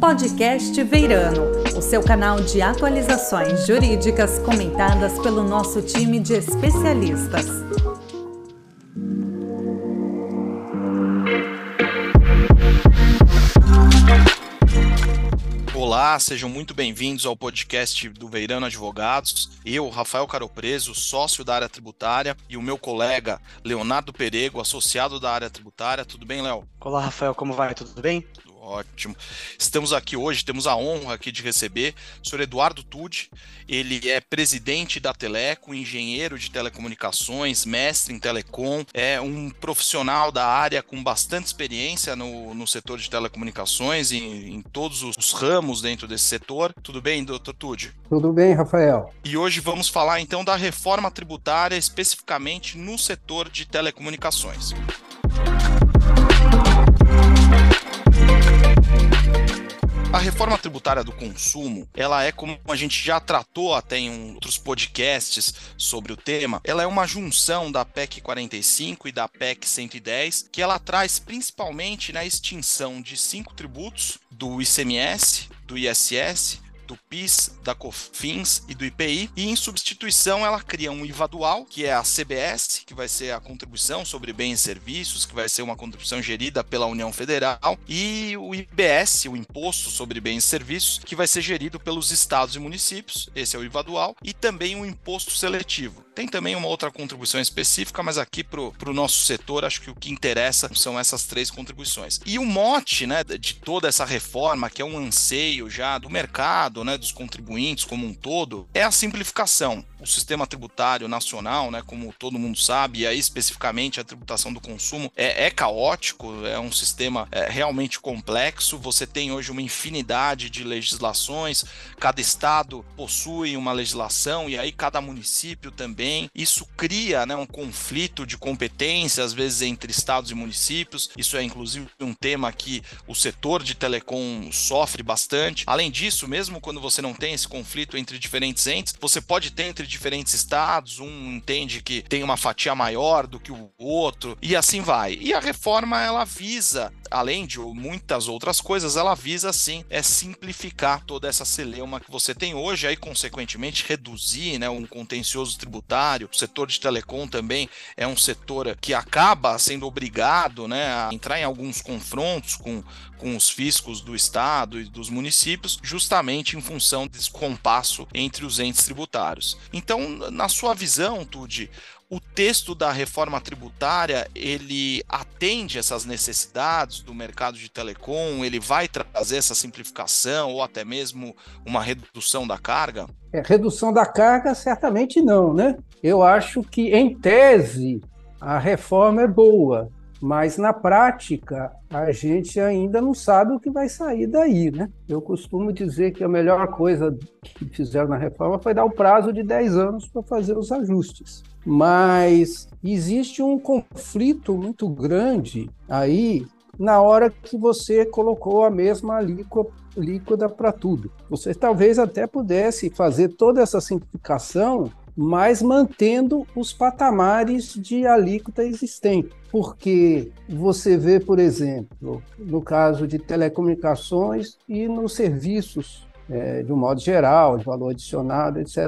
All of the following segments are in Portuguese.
Podcast Veirano, o seu canal de atualizações jurídicas comentadas pelo nosso time de especialistas. Olá, sejam muito bem-vindos ao podcast do Veirano Advogados. Eu, Rafael Caropreso, sócio da área tributária, e o meu colega Leonardo Perego, associado da área tributária. Tudo bem, Léo? Olá, Rafael, como vai? Tudo bem? Ótimo. Estamos aqui hoje, temos a honra aqui de receber o senhor Eduardo Tude. Ele é presidente da Teleco, engenheiro de telecomunicações, mestre em telecom, é um profissional da área com bastante experiência no, no setor de telecomunicações e em todos os ramos dentro desse setor. Tudo bem, doutor Tude? Tudo bem, Rafael. E hoje vamos falar então da reforma tributária, especificamente no setor de telecomunicações. A reforma tributária do consumo, ela é como a gente já tratou até em outros podcasts sobre o tema, ela é uma junção da PEC 45 e da PEC 110, que ela traz principalmente na extinção de cinco tributos do ICMS, do ISS, do PIS, da COFINS e do IPI, e em substituição ela cria um IVA dual, que é a CBS, que vai ser a contribuição sobre bens e serviços, que vai ser uma contribuição gerida pela União Federal, e o IBS, o Imposto sobre Bens e Serviços, que vai ser gerido pelos estados e municípios, esse é o IVA dual, e também o Imposto Seletivo. Tem também uma outra contribuição específica, mas aqui para o nosso setor, acho que o que interessa são essas três contribuições. E o mote né, de toda essa reforma, que é um anseio já do mercado, né, dos contribuintes como um todo, é a simplificação. O sistema tributário nacional, né, como todo mundo sabe, e aí especificamente a tributação do consumo, é, é caótico, é um sistema é, realmente complexo. Você tem hoje uma infinidade de legislações, cada estado possui uma legislação e aí cada município também também. Isso cria né, um conflito de competência, às vezes, entre estados e municípios. Isso é, inclusive, um tema que o setor de telecom sofre bastante. Além disso, mesmo quando você não tem esse conflito entre diferentes entes, você pode ter entre diferentes estados, um entende que tem uma fatia maior do que o outro, e assim vai. E a reforma, ela visa, além de muitas outras coisas, ela visa, sim, é simplificar toda essa celeuma que você tem hoje, aí, consequentemente, reduzir né, um contencioso tributário o setor de telecom também é um setor que acaba sendo obrigado né, a entrar em alguns confrontos com, com os fiscos do Estado e dos municípios, justamente em função desse compasso entre os entes tributários. Então, na sua visão, Tude, o texto da reforma tributária ele atende essas necessidades do mercado de telecom, ele vai trazer essa simplificação ou até mesmo uma redução da carga? É, redução da carga, certamente não, né? Eu acho que, em tese, a reforma é boa, mas na prática a gente ainda não sabe o que vai sair daí, né? Eu costumo dizer que a melhor coisa que fizeram na reforma foi dar o prazo de 10 anos para fazer os ajustes. Mas existe um conflito muito grande aí na hora que você colocou a mesma alíquota para tudo. Você talvez até pudesse fazer toda essa simplificação mas mantendo os patamares de alíquota existente. Porque você vê, por exemplo, no caso de telecomunicações e nos serviços, é, de um modo geral, de valor adicionado, etc.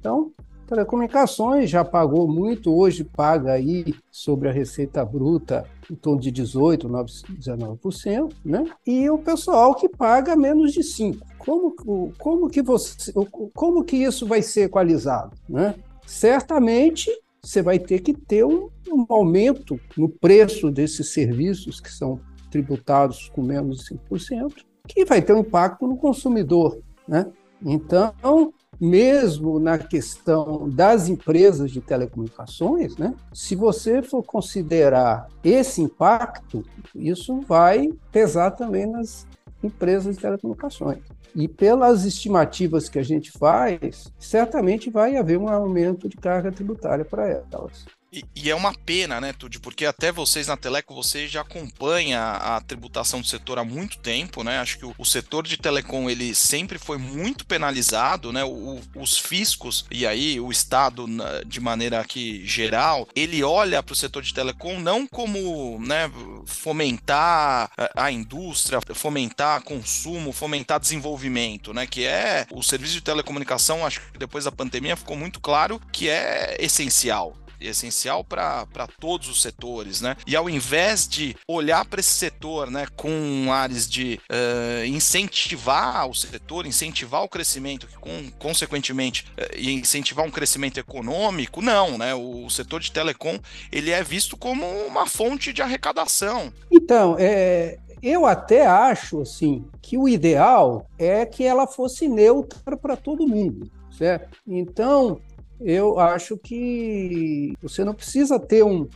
Então, telecomunicações já pagou muito, hoje paga aí sobre a receita bruta em torno de 18, 19%, né? E o pessoal que paga menos de 5. Como, como, que você, como que isso vai ser equalizado? Né? Certamente você vai ter que ter um, um aumento no preço desses serviços que são tributados com menos de 5%, que vai ter um impacto no consumidor. Né? Então, mesmo na questão das empresas de telecomunicações, né, se você for considerar esse impacto, isso vai pesar também nas empresas de telecomunicações. E pelas estimativas que a gente faz, certamente vai haver um aumento de carga tributária para elas. E, é uma pena, né, Tude? Porque até vocês na Teleco, você já acompanha a tributação do setor há muito tempo, né? Acho que o, o setor de telecom, ele sempre foi muito penalizado, né? O, os fiscos, e aí o Estado, de maneira aqui geral, ele olha para o setor de telecom não como né, fomentar a indústria, fomentar consumo, fomentar desenvolvimento, né? Que é o serviço de telecomunicação, acho que depois da pandemia ficou muito claro que é essencial essencial para todos os setores, né? E ao invés de olhar para esse setor, né, com áreas de uh, incentivar o setor, incentivar o crescimento, que com, consequentemente uh, incentivar um crescimento econômico, não, né? O, o setor de telecom ele é visto como uma fonte de arrecadação. Então, é, eu até acho assim que o ideal é que ela fosse neutra para todo mundo, certo? Então, eu acho que você não precisa ter um,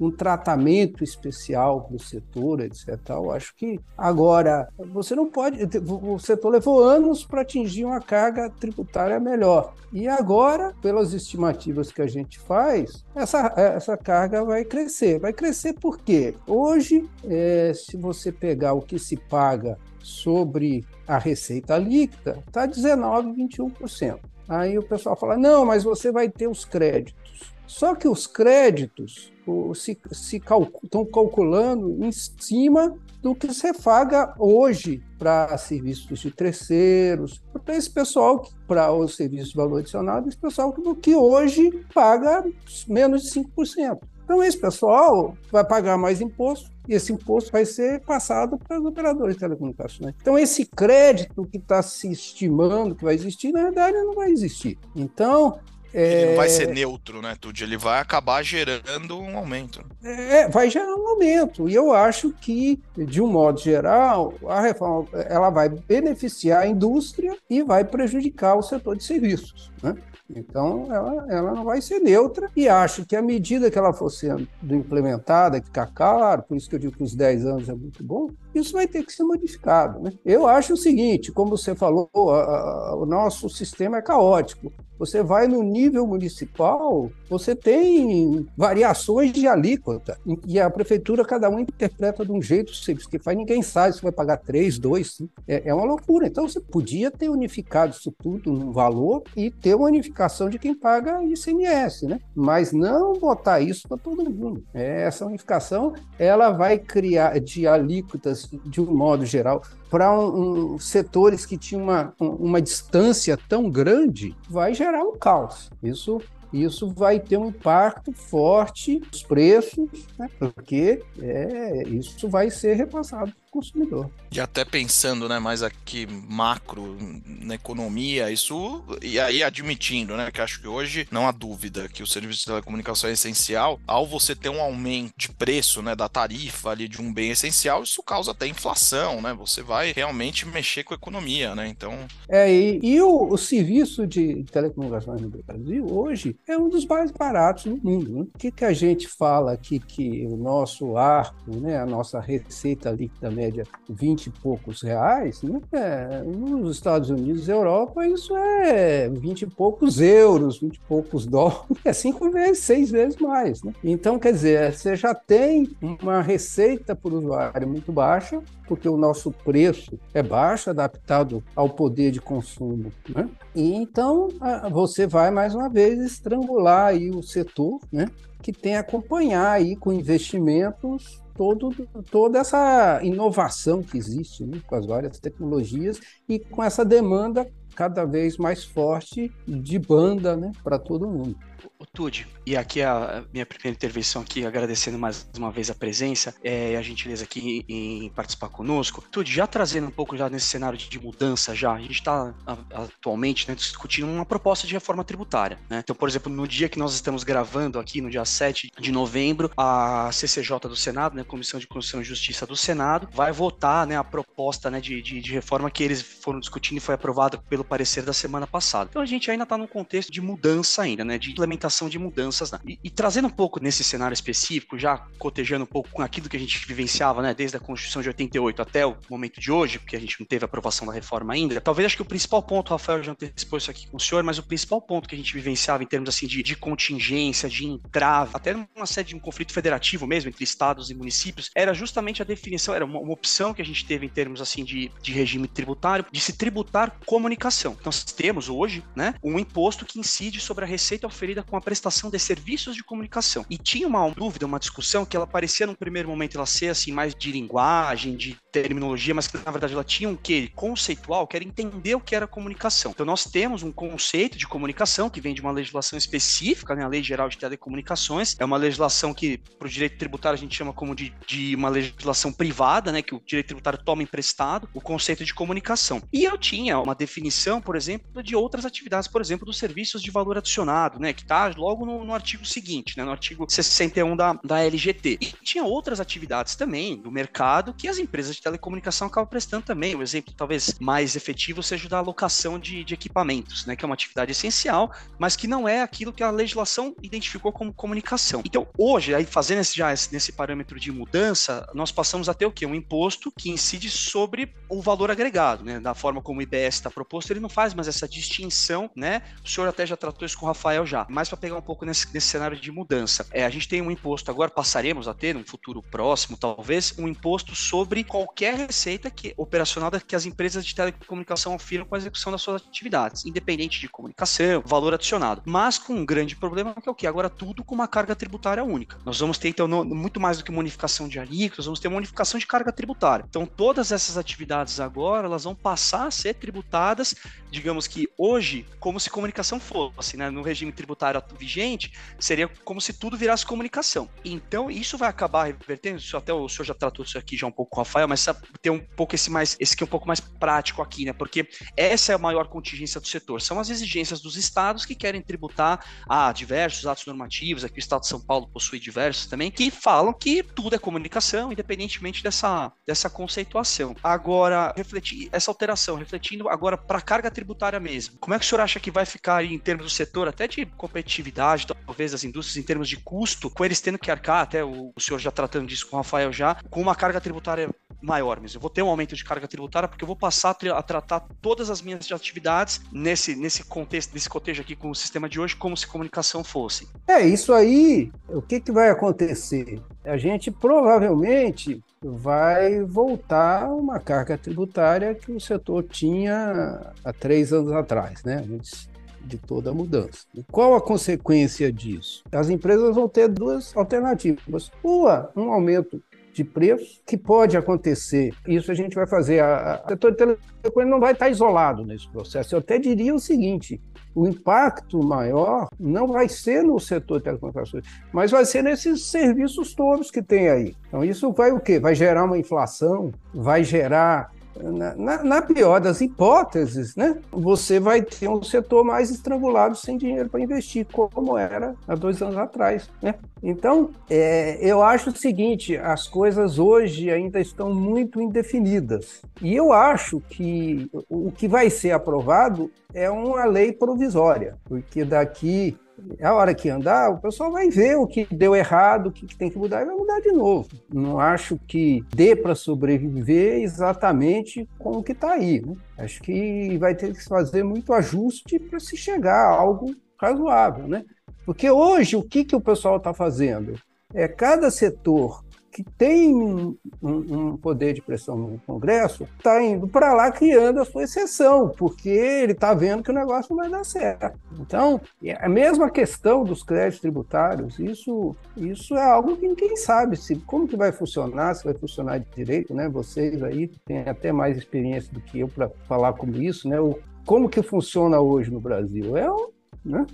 um tratamento especial para o setor, etc. Eu acho que agora você não pode. O setor levou anos para atingir uma carga tributária melhor. E agora, pelas estimativas que a gente faz, essa, essa carga vai crescer. Vai crescer por quê? Hoje, é, se você pegar o que se paga sobre a receita líquida, está 19, 21%. Aí o pessoal fala: não, mas você vai ter os créditos. Só que os créditos se, se estão calculando em cima do que você paga hoje para serviços de terceiros, para esse pessoal, para os serviços de valor adicionado, esse pessoal que hoje paga menos de 5%. Então, esse pessoal vai pagar mais imposto e esse imposto vai ser passado para os operadores de telecomunicações. Então, esse crédito que está se estimando que vai existir, na verdade, não vai existir. Então, ele não vai ser é, neutro, né, Tudy? Ele vai acabar gerando um aumento. É, vai gerar um aumento. E eu acho que, de um modo geral, a reforma ela vai beneficiar a indústria e vai prejudicar o setor de serviços. Né? Então, ela, ela não vai ser neutra e acho que à medida que ela for sendo implementada, que ficar claro, por isso que eu digo que os 10 anos é muito bom, isso vai ter que ser modificado. Né? Eu acho o seguinte, como você falou, a, a, o nosso sistema é caótico. Você vai no nível municipal, você tem variações de alíquota. E a prefeitura, cada um interpreta de um jeito que faz, ninguém sabe se vai pagar 3, 2, é, é uma loucura. Então você podia ter unificado isso tudo num valor e ter uma unificação de quem paga ICMS, né? Mas não botar isso para todo mundo. É, essa unificação ela vai criar de alíquotas de um modo geral para um, um, setores que tinham uma, uma distância tão grande, vai gerar um caos. Isso isso vai ter um impacto forte nos preços, né? porque é, isso vai ser repassado consumidor. E até pensando, né, mais aqui macro na economia, isso e aí admitindo, né, que acho que hoje não há dúvida que o serviço de telecomunicação é essencial. Ao você ter um aumento de preço, né, da tarifa ali de um bem essencial, isso causa até inflação, né? Você vai realmente mexer com a economia, né? Então. É e, e o, o, serviço de telecomunicações no Brasil hoje é um dos mais baratos no mundo. Né? O que que a gente fala aqui que o nosso arco, né, a nossa receita líquida média 20 e poucos reais, né? É, nos Estados Unidos e Europa, isso é 20 e poucos euros, 20 e poucos dólares, é cinco vezes, seis vezes mais. Né? Então, quer dizer, você já tem uma receita por usuário muito baixa, porque o nosso preço é baixo, adaptado ao poder de consumo. Né? E então você vai mais uma vez estrangular aí o setor, né? que tem a acompanhar aí com investimentos todo, toda essa inovação que existe né, com as várias tecnologias e com essa demanda cada vez mais forte de banda né, para todo mundo. O Tude, e aqui a minha primeira intervenção aqui, agradecendo mais uma vez a presença é, e a gentileza aqui em participar conosco. Tude, já trazendo um pouco já nesse cenário de, de mudança já, a gente está atualmente né, discutindo uma proposta de reforma tributária. Né? Então, por exemplo, no dia que nós estamos gravando aqui, no dia 7 de novembro, a CCJ do Senado, né, Comissão de Constituição e Justiça do Senado, vai votar né, a proposta né, de, de, de reforma que eles foram discutindo e foi aprovada pelo pelo parecer da semana passada. Então a gente ainda está num contexto de mudança ainda, né? De implementação de mudanças. Né? E, e, trazendo um pouco nesse cenário específico, já cotejando um pouco com aquilo que a gente vivenciava, né? Desde a Constituição de 88 até o momento de hoje, porque a gente não teve aprovação da reforma ainda. Talvez acho que o principal ponto, Rafael já antecipou isso aqui com o senhor, mas o principal ponto que a gente vivenciava em termos assim de, de contingência, de entrave, até numa sede de um conflito federativo mesmo entre estados e municípios, era justamente a definição, era uma, uma opção que a gente teve em termos assim de, de regime tributário, de se tributar comunicação. Então, nós temos hoje, né, um imposto que incide sobre a receita oferida com a prestação de serviços de comunicação. E tinha uma dúvida, uma discussão que ela parecia num primeiro momento ela ser assim mais de linguagem, de terminologia, mas que na verdade ela tinha um que conceitual, que era entender o que era comunicação. Então nós temos um conceito de comunicação que vem de uma legislação específica, né, a Lei Geral de Telecomunicações. É uma legislação que para o direito tributário a gente chama como de, de uma legislação privada, né, que o direito tributário toma emprestado o conceito de comunicação. E eu tinha uma definição, por exemplo, de outras atividades, por exemplo, dos serviços de valor adicionado, né, que está logo no, no, artigo seguinte, né, no artigo 61 da, da LGT. E tinha outras atividades também do mercado que as empresas de telecomunicação acabam prestando também. O exemplo talvez mais efetivo seja o da alocação de, de equipamentos, né, que é uma atividade essencial, mas que não é aquilo que a legislação identificou como comunicação. Então, hoje, aí fazendo esse, já esse, nesse parâmetro de mudança, nós passamos a ter o quê? Um imposto que incide sobre o valor agregado, né? Da forma como o IBS está proposto, ele não faz mais essa distinção, né? O senhor até já tratou isso com o Rafael já, mas para pegar um pouco nesse, nesse cenário de mudança. É, a gente tem um imposto agora, passaremos a ter, num futuro próximo, talvez, um imposto sobre qualquer receita que, operacional que as empresas de telecomunicação ofiram com a execução das suas atividades, independente de comunicação, valor adicionado. Mas com um grande problema que é o que? Agora tudo com uma carga tributária única. Nós vamos ter, então, no, muito mais do que uma unificação de alíquotas, vamos ter uma unificação de carga tributária. Então, todas essas atividades agora, elas vão passar a ser tributadas, digamos que hoje, como se comunicação fosse, né? No regime tributário vigente, seria como se tudo virasse comunicação. Então, isso vai acabar revertendo, isso até o senhor já tratou isso aqui já um pouco com o Rafael, mas ter um pouco esse mais, esse que é um pouco mais prático aqui, né? Porque essa é a maior contingência do setor. São as exigências dos estados que querem tributar a diversos atos normativos, aqui o estado de São Paulo possui diversos também, que falam que tudo é comunicação, independentemente dessa, dessa conceituação. Agora, refletir essa alteração, refletindo agora para carga tributária mesmo. Como é que o senhor acha que vai ficar aí em termos do setor, até de competitividade, talvez das indústrias, em termos de custo, com eles tendo que arcar, até o, o senhor já tratando disso com o Rafael já, com uma carga tributária maior mesmo. Eu vou ter um aumento de carga tributária porque eu vou passar a, tratar todas as minhas atividades nesse, nesse contexto, nesse cotejo aqui com o sistema de hoje, como se comunicação fosse. É, isso aí, o que, que vai acontecer? A gente provavelmente vai voltar a uma carga tributária que o setor tinha há três anos atrás, né? Antes de toda a mudança. E qual a consequência disso? As empresas vão ter duas alternativas. Uma, um aumento de preço que pode acontecer. Isso a gente vai fazer. o setor de telecomunicações não vai estar isolado nesse processo. Eu até diria o seguinte: o impacto maior não vai ser no setor de telecomunicações, mas vai ser nesses serviços todos que tem aí. Então, isso vai o quê? Vai gerar uma inflação, vai gerar na, na, pior das hipóteses, né, você vai ter um setor mais estrangulado sem dinheiro para investir, como era há dois anos atrás. Né? Então, é, eu acho o seguinte: as coisas hoje ainda estão muito indefinidas. E eu acho que o que vai ser aprovado é uma lei provisória, porque daqui a hora que andar, o pessoal vai ver o que deu errado, o que tem que mudar e vai mudar de novo. Não acho que dê para sobreviver exatamente com o que está aí. Né? Acho que vai ter que fazer muito ajuste para se chegar a algo razoável. Né? Porque hoje, o que, que o pessoal está fazendo? É cada setor que tem um, um, poder de pressão no Congresso, está indo para lá criando a sua exceção, porque ele está vendo que o negócio não vai dar certo. Então, é a mesma questão dos créditos tributários, isso, isso é algo que ninguém sabe se, como que vai funcionar, se vai funcionar de direito, né? Vocês aí têm até mais experiência do que eu para falar como isso, né? O, como que funciona hoje no Brasil? É um né?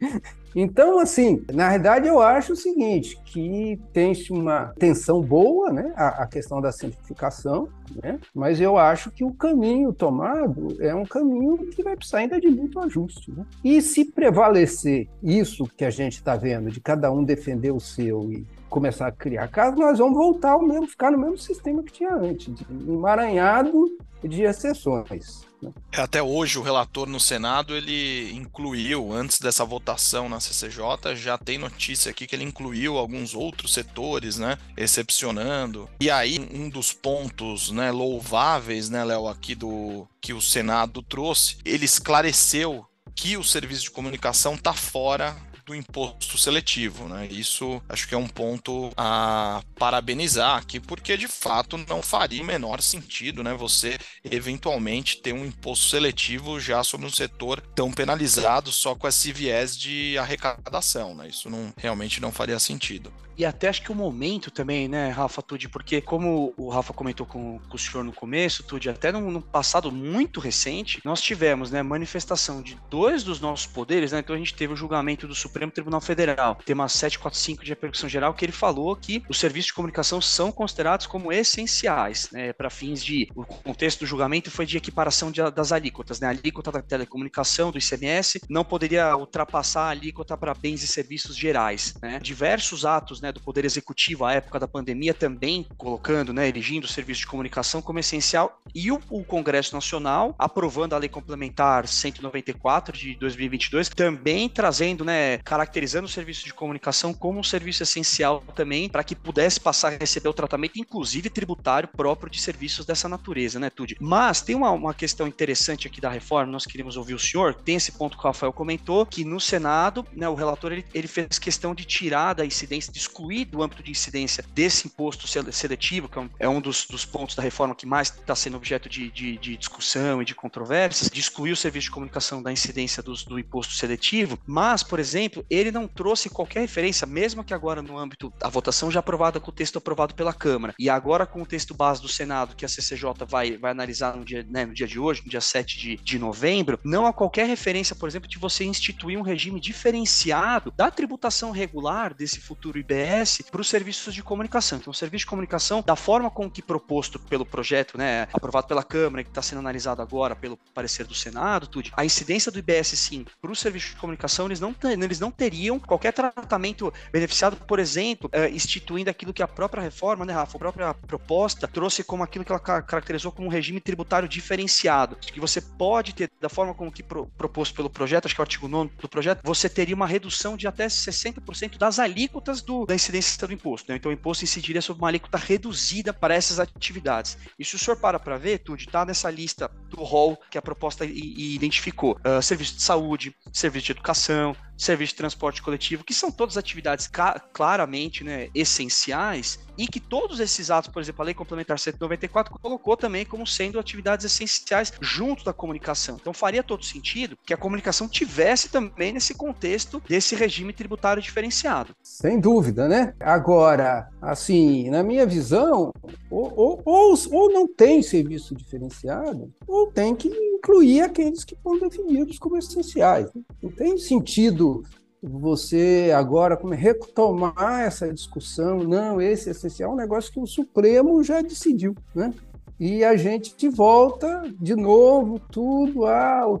Então, assim, na verdade, eu acho o seguinte, que tem uma tensão boa, né, a, a, questão da simplificação, né, mas eu acho que o caminho tomado é um caminho que vai precisar ainda de muito ajuste. Né? E se prevalecer isso que a gente está vendo, de cada um defender o seu e começar a criar casos, nós vamos voltar ao mesmo, ficar no mesmo sistema que tinha antes, emaranhado de exceções. Né? Até hoje o relator no Senado ele incluiu antes dessa votação na CCJ já tem notícia aqui que ele incluiu alguns outros setores, né, excepcionando. E aí um dos pontos, né, louváveis, né, Léo, aqui do que o Senado trouxe, ele esclareceu que o serviço de comunicação está fora do imposto seletivo, né? Isso acho que é um ponto a parabenizar aqui, porque de fato não faria o menor sentido, né? Você eventualmente ter um imposto seletivo já sobre um setor tão penalizado só com esse viés de arrecadação, né? Isso não realmente não faria sentido. E até acho que o momento também, né, Rafa, Tude, porque como o Rafa comentou com, com o senhor no começo, Tude, até no, no, passado muito recente, nós tivemos, né, manifestação de dois dos nossos poderes, né, então a gente teve o julgamento do Supremo Tribunal Federal, tema 745 de repercussão geral, que ele falou que os serviços de comunicação são considerados como essenciais, né, para fins de, o contexto do julgamento foi de equiparação de, das alíquotas, né, a alíquota da telecomunicação, do ICMS, não poderia ultrapassar a alíquota para bens e serviços gerais, né, diversos atos, né, do Poder Executivo à época da pandemia também colocando, né, erigindo o serviço de comunicação como essencial e o, o Congresso Nacional aprovando a Lei Complementar 194 de 2022 também trazendo, né, caracterizando o serviço de comunicação como um serviço essencial também para que pudesse passar a receber o tratamento, inclusive tributário próprio de serviços dessa natureza, né, Tude? Mas tem uma, uma questão interessante aqui da reforma, nós queríamos ouvir o senhor, tem esse ponto que o Rafael comentou, que no Senado, né, o relator ele, ele fez questão de tirar da incidência, de excluir do âmbito de incidência desse imposto seletivo, que é um é dos, dos pontos da reforma que mais está sendo objeto de, de, de, discussão e de controvérsias, de excluir o serviço de comunicação da incidência do, do imposto seletivo, mas, por exemplo, ele não trouxe qualquer referência, mesmo que agora no âmbito da votação já aprovada com o texto aprovado pela Câmara, e agora com o texto base do Senado, que a CCJ vai, vai analisar no dia, né, no dia de hoje, no dia 7 de, de novembro, não há qualquer referência, por exemplo, de você instituir um regime diferenciado da tributação regular desse futuro IBS para os serviços de comunicação. Então, o serviço de comunicação, da forma com que proposto pelo projeto, né, aprovado pela Câmara, que está sendo analisado agora pelo parecer do Senado, tudo, a incidência do IBS, sim, para o serviço de comunicação, eles não, eles não teriam qualquer tratamento beneficiado, por exemplo, uh, instituindo aquilo que a própria reforma, né, Rafa, a própria proposta trouxe como aquilo que ela caracterizou como um regime tributário diferenciado, que você pode ter, da forma como que pro, proposto pelo projeto, acho que é o artigo 9 do projeto, você teria uma redução de até 60% das alíquotas do, da incidência do imposto. Né? Então, o imposto incidiria sobre uma alíquota reduzida para essas atividades. E se o senhor para para ver, Tude, está nessa lista do rol que a proposta identificou. Uh, serviço de saúde, serviço de educação, serviço de transporte coletivo, que são todas atividades claramente né, essenciais e que todos esses atos, por exemplo, a Lei Complementar 194 colocou também como sendo atividades essenciais junto da comunicação. Então faria todo sentido que a comunicação tivesse também nesse contexto desse regime tributário diferenciado. Sem dúvida, né? Agora, assim, na minha visão, ou, ou, ou, ou não tem serviço diferenciado, ou tem que incluir aqueles que foram definidos como essenciais. Não tem sentido você agora como retomar essa discussão, não, esse é essencial, é um negócio que o Supremo já decidiu, né? E a gente volta de novo tudo a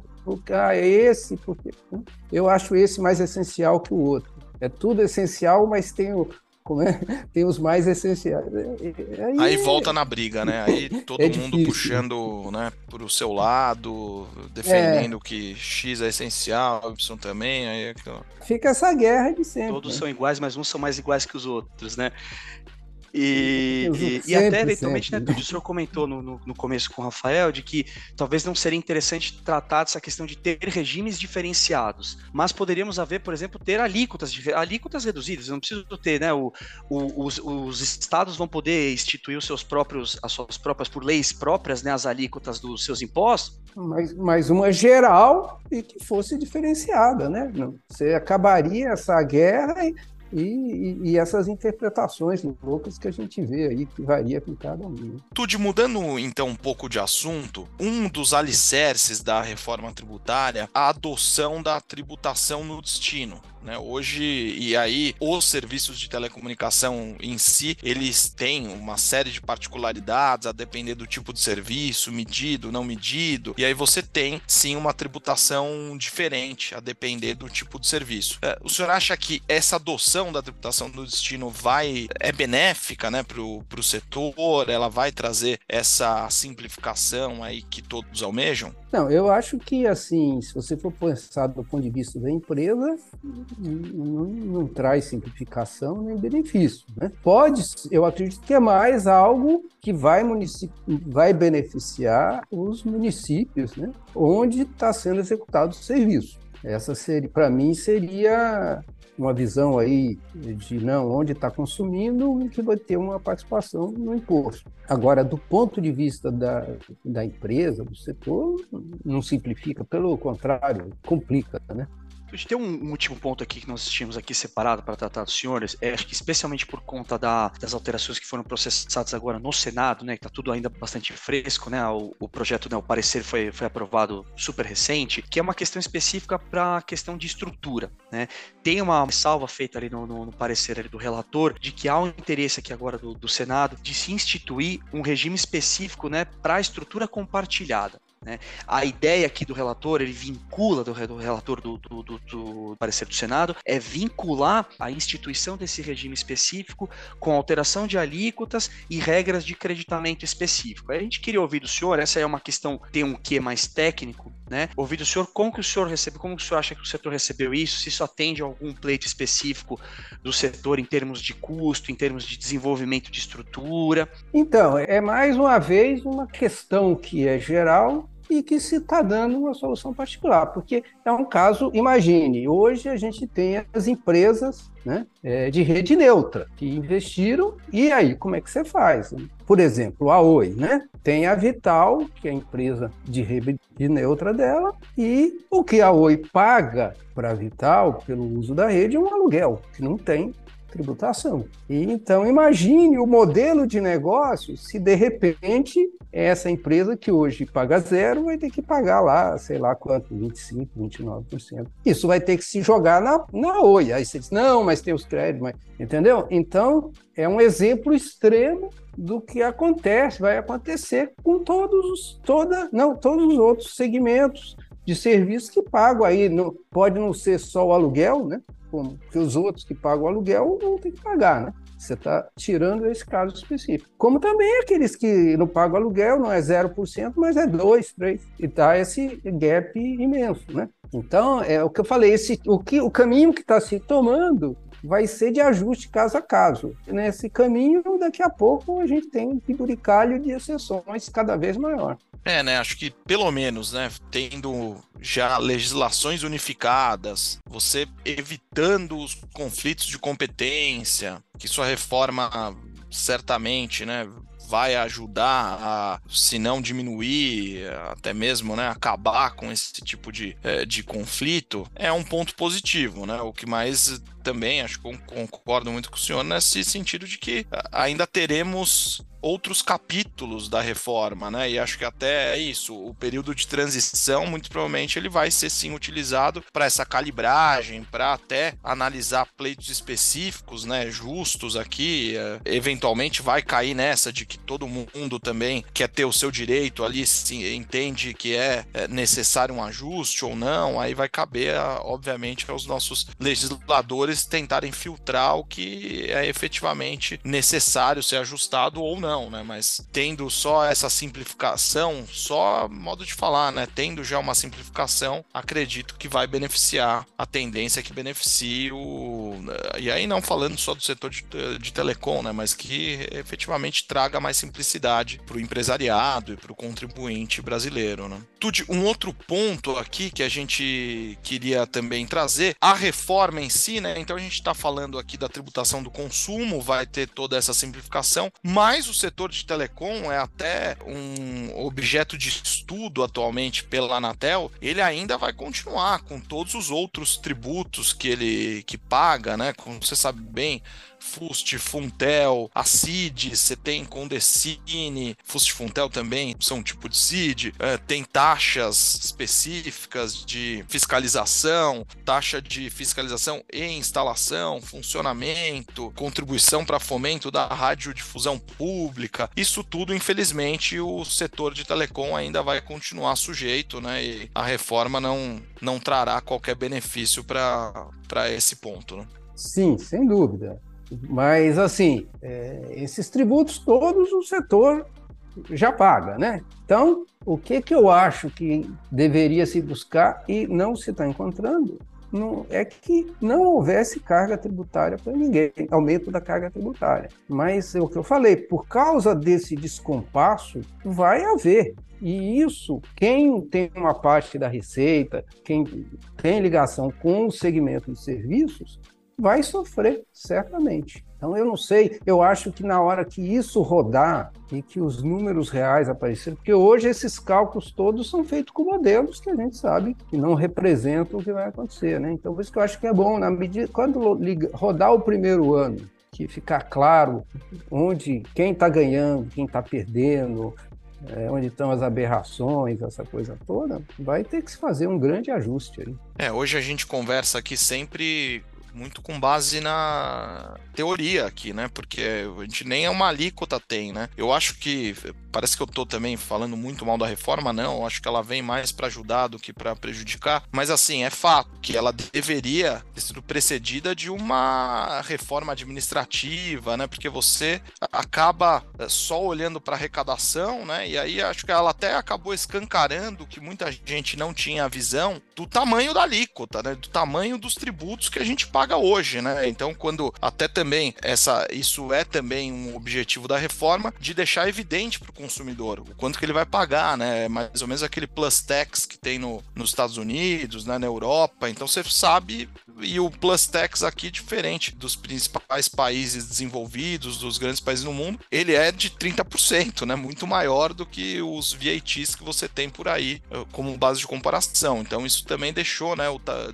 ah, é esse, porque né? eu acho esse mais essencial que o outro. É tudo essencial, mas tem o, como é? Tem os mais essenciais. É, aí, aí volta na briga, né? Aí todo é mundo difícil. puxando né, para o seu lado, defendendo é. que X é essencial, Y também. Aí... É Fica essa guerra de sempre. Todos né? são iguais, mas uns são mais iguais que os outros, né? E, e, e, até eventualmente, né, o senhor comentou no, no, no, começo com o Rafael de que talvez não seria interessante tratar dessa questão de ter regimes diferenciados, mas poderíamos haver, por exemplo, ter alíquotas, alíquotas reduzidas. Eu não preciso ter, né? O, o, os, os, estados vão poder instituir os seus próprios, as suas próprias, por leis próprias, né, as alíquotas dos seus impostos. Mas, mas uma geral e que fosse diferenciada, né? Você acabaria essa guerra e e, e, essas interpretações loucas que a gente vê aí, que varia com cada um. Né? Tude, mudando então um pouco de assunto, um dos alicerces da reforma tributária, a adoção da tributação no destino. Né? Hoje, e aí, os serviços de telecomunicação em si, eles têm uma série de particularidades a depender do tipo de serviço, medido, não medido, e aí você tem sim uma tributação diferente a depender do tipo de serviço. É, o senhor acha que essa adoção evolução da tributação do destino vai é benéfica né, para o setor? Ela vai trazer essa simplificação aí que todos almejam? Não, eu acho que, assim, se você for pensar do ponto de vista da empresa, não, não traz simplificação nem benefício. Né? Pode, eu acredito que é mais algo que vai, vai beneficiar os municípios, né? onde está sendo executado o serviço. Essa seria, para mim, seria uma visão aí de não onde está consumindo e que vai ter uma participação no imposto. Agora, do ponto de vista da, da empresa, do setor, não simplifica, pelo contrário, complica, né? Tem um, um, último ponto aqui que nós tínhamos aqui separado para tratar dos senhores, é, acho que especialmente por conta da, das alterações que foram processadas agora no Senado, né, que está tudo ainda bastante fresco, né, o, o, projeto, né, o parecer foi, foi aprovado super recente, que é uma questão específica para a questão de estrutura, né. Tem uma salva feita ali no, no, no parecer ali do relator de que há um interesse aqui agora do, do Senado de se instituir um regime específico, né, para a estrutura compartilhada. Né? A ideia aqui do relator, ele vincula, do, do relator do, do, do, parecer do Senado, é vincular a instituição desse regime específico com alteração de alíquotas e regras de creditamento específico. A gente queria ouvir do senhor, essa é uma questão, tem um quê mais técnico, né? Ouvir do senhor como que o senhor recebe, como que o senhor acha que o setor recebeu isso, se isso atende a algum pleito específico do setor em termos de custo, em termos de desenvolvimento de estrutura. Então, é mais uma vez uma questão que é geral e que se está dando uma solução particular, porque é um caso, imagine, hoje a gente tem as empresas né, é, de rede neutra que investiram, e aí como é que você faz? Por exemplo, a Oi, né? Tem a Vital, que é a empresa de rede neutra dela, e o que a Oi paga para a Vital pelo uso da rede é um aluguel, que não tem tributação. E então imagine o modelo de negócio se de repente essa empresa que hoje paga zero vai ter que pagar lá, sei lá quanto, 25%, 29%. Isso vai ter que se jogar na, na Oi. Aí você diz, não, mas tem os créditos, mas... entendeu? Então, é um exemplo extremo do que acontece, vai acontecer com todos os, toda, não, todos os outros segmentos de serviços que pagam aí. Não, pode não ser só o aluguel, né? Como os outros que pagam o aluguel vão ter que pagar, né? Você está tirando esse caso específico. Como também aqueles que não pagam aluguel, não é 0%, mas é 2%, 3%. E está esse gap imenso, né? Então, é o que eu falei, esse, o, que, o caminho que está se tomando vai ser de ajuste caso a caso. Nesse caminho, daqui a pouco, a gente tem um penduricalho de exceções cada vez maior. É, né? Acho que pelo menos, né? Tendo já legislações unificadas, você evitando os conflitos de competência, que sua reforma certamente, né? vai ajudar a, se não diminuir, até mesmo né, acabar com esse tipo de, eh, de conflito, é um ponto positivo, né? O que mais também, acho que concordo muito com o senhor nesse sentido de que ainda teremos outros capítulos da reforma, né? E acho que até é isso, o período de transição, muito provavelmente ele vai ser sim utilizado para essa calibragem, para até analisar pleitos específicos, né, justos aqui, é, eventualmente vai cair nessa de que todo mundo também quer ter o seu direito ali, se entende que é, é necessário um ajuste ou não, aí vai caber, obviamente, aos nossos legisladores tentarem filtrar o que é efetivamente necessário ser ajustado ou não, né? Mas tendo só essa simplificação, só modo de falar, né? Tendo já uma simplificação, acredito que vai beneficiar a tendência que beneficie o. E aí não falando só do setor de, de telecom, né? Mas que efetivamente traga mais simplicidade para o empresariado e para o contribuinte brasileiro, né? Um outro ponto aqui que a gente queria também trazer, a reforma em si, né? Então a gente está falando aqui da tributação do consumo, vai ter toda essa simplificação, mas o setor de telecom é até um objeto de estudo atualmente pela Anatel, ele ainda vai continuar com todos os outros tributos que ele que paga, né? Como você sabe bem, Fust, Funtel, a CID, você tem Condecine, Fust Funtel também são um tipo de CID, é, tem taxas específicas de fiscalização, taxa de fiscalização e instalação, funcionamento, contribuição para fomento da radiodifusão pública. Isso tudo, infelizmente, o setor de telecom ainda vai continuar sujeito, né? E a reforma não, não trará qualquer benefício para esse ponto. Né? Sim, sem dúvida. Mas, assim, é, esses tributos todos o setor já paga, né? Então, o que, que eu acho que deveria se buscar e não se está encontrando não, é que não houvesse carga tributária para ninguém, aumento da carga tributária. Mas é o que eu falei, por causa desse descompasso, vai haver. E isso, quem tem uma parte da receita, quem tem ligação com o segmento de serviços, vai sofrer, certamente. Então, eu não sei, eu acho que na hora que isso rodar e que os números reais aparecerem, porque hoje esses cálculos todos são feitos com modelos que a gente sabe que não representam o que vai acontecer, né? Então, por isso que eu acho que é bom, na medida, quando rodar o primeiro ano, que ficar claro onde quem está ganhando, quem está perdendo, é, onde estão as aberrações, essa coisa toda, vai ter que se fazer um grande ajuste aí. É, hoje a gente conversa aqui sempre muito com base na teoria aqui, né? Porque a gente nem é uma alíquota tem, né? Eu acho que parece que eu tô também falando muito mal da reforma, não. Eu acho que ela vem mais para ajudar do que para prejudicar. Mas assim, é fato que ela deveria ter sido precedida de uma reforma administrativa, né? Porque você acaba é, só olhando para arrecadação, né? E aí acho que ela até acabou escancarando que muita gente não tinha a visão do tamanho da alíquota, né? Do tamanho dos tributos que a gente paga hoje, né? Então, quando até também essa isso é também um objetivo da reforma de deixar evidente para o consumidor o quanto que ele vai pagar, né? É mais ou menos aquele plus tax que tem no, nos Estados Unidos, né? na Europa. Então você sabe e o plus tax aqui diferente dos principais países desenvolvidos, dos grandes países do mundo, ele é de 30%, né? Muito maior do que os VATs que você tem por aí eh, como base de comparação. Então isso também deixou, né?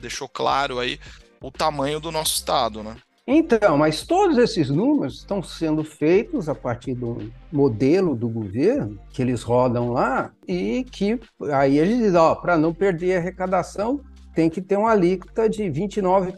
Deixou claro aí o tamanho do nosso estado, né? Então, mas todos esses números estão sendo feitos a partir do modelo do governo que eles rodam lá e que aí eles dizem, ó, para não perder a arrecadação, tem que ter uma alíquota de 29%,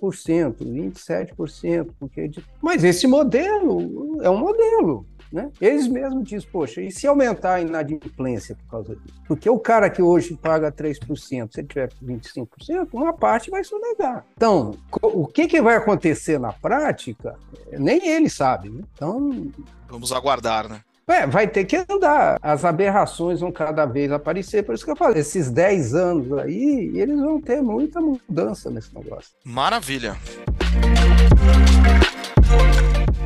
27%, porque mas esse modelo é um modelo. Né? Eles mesmos dizem, poxa, e se aumentar a inadimplência por causa disso? Porque o cara que hoje paga 3%, se ele tiver 25%, uma parte vai sonegar. Então, o que, que vai acontecer na prática, nem ele sabe. Né? Então. Vamos aguardar, né? É, vai ter que andar. As aberrações vão cada vez aparecer. Por isso que eu falei, esses 10 anos aí, eles vão ter muita mudança nesse negócio. Maravilha.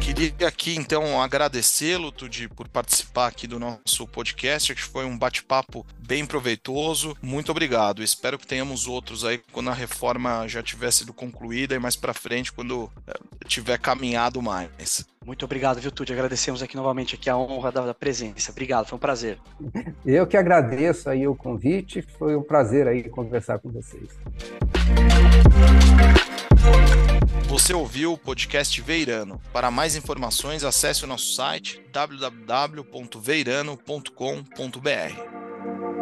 Queria aqui então agradecê-lo, Tudi, por participar aqui do nosso podcast, que foi um bate-papo bem proveitoso. Muito obrigado. Espero que tenhamos outros aí quando a reforma já tiver sido concluída e mais para frente quando eh, tiver caminhado mais. Muito obrigado, viu, Tude? Agradecemos aqui novamente aqui a honra da presença. Obrigado, foi um prazer. Eu que agradeço aí o convite, foi um prazer aí conversar com vocês. Você ouviu o podcast Veirano. Para mais informações, acesse o nosso site www.veirano.com.br.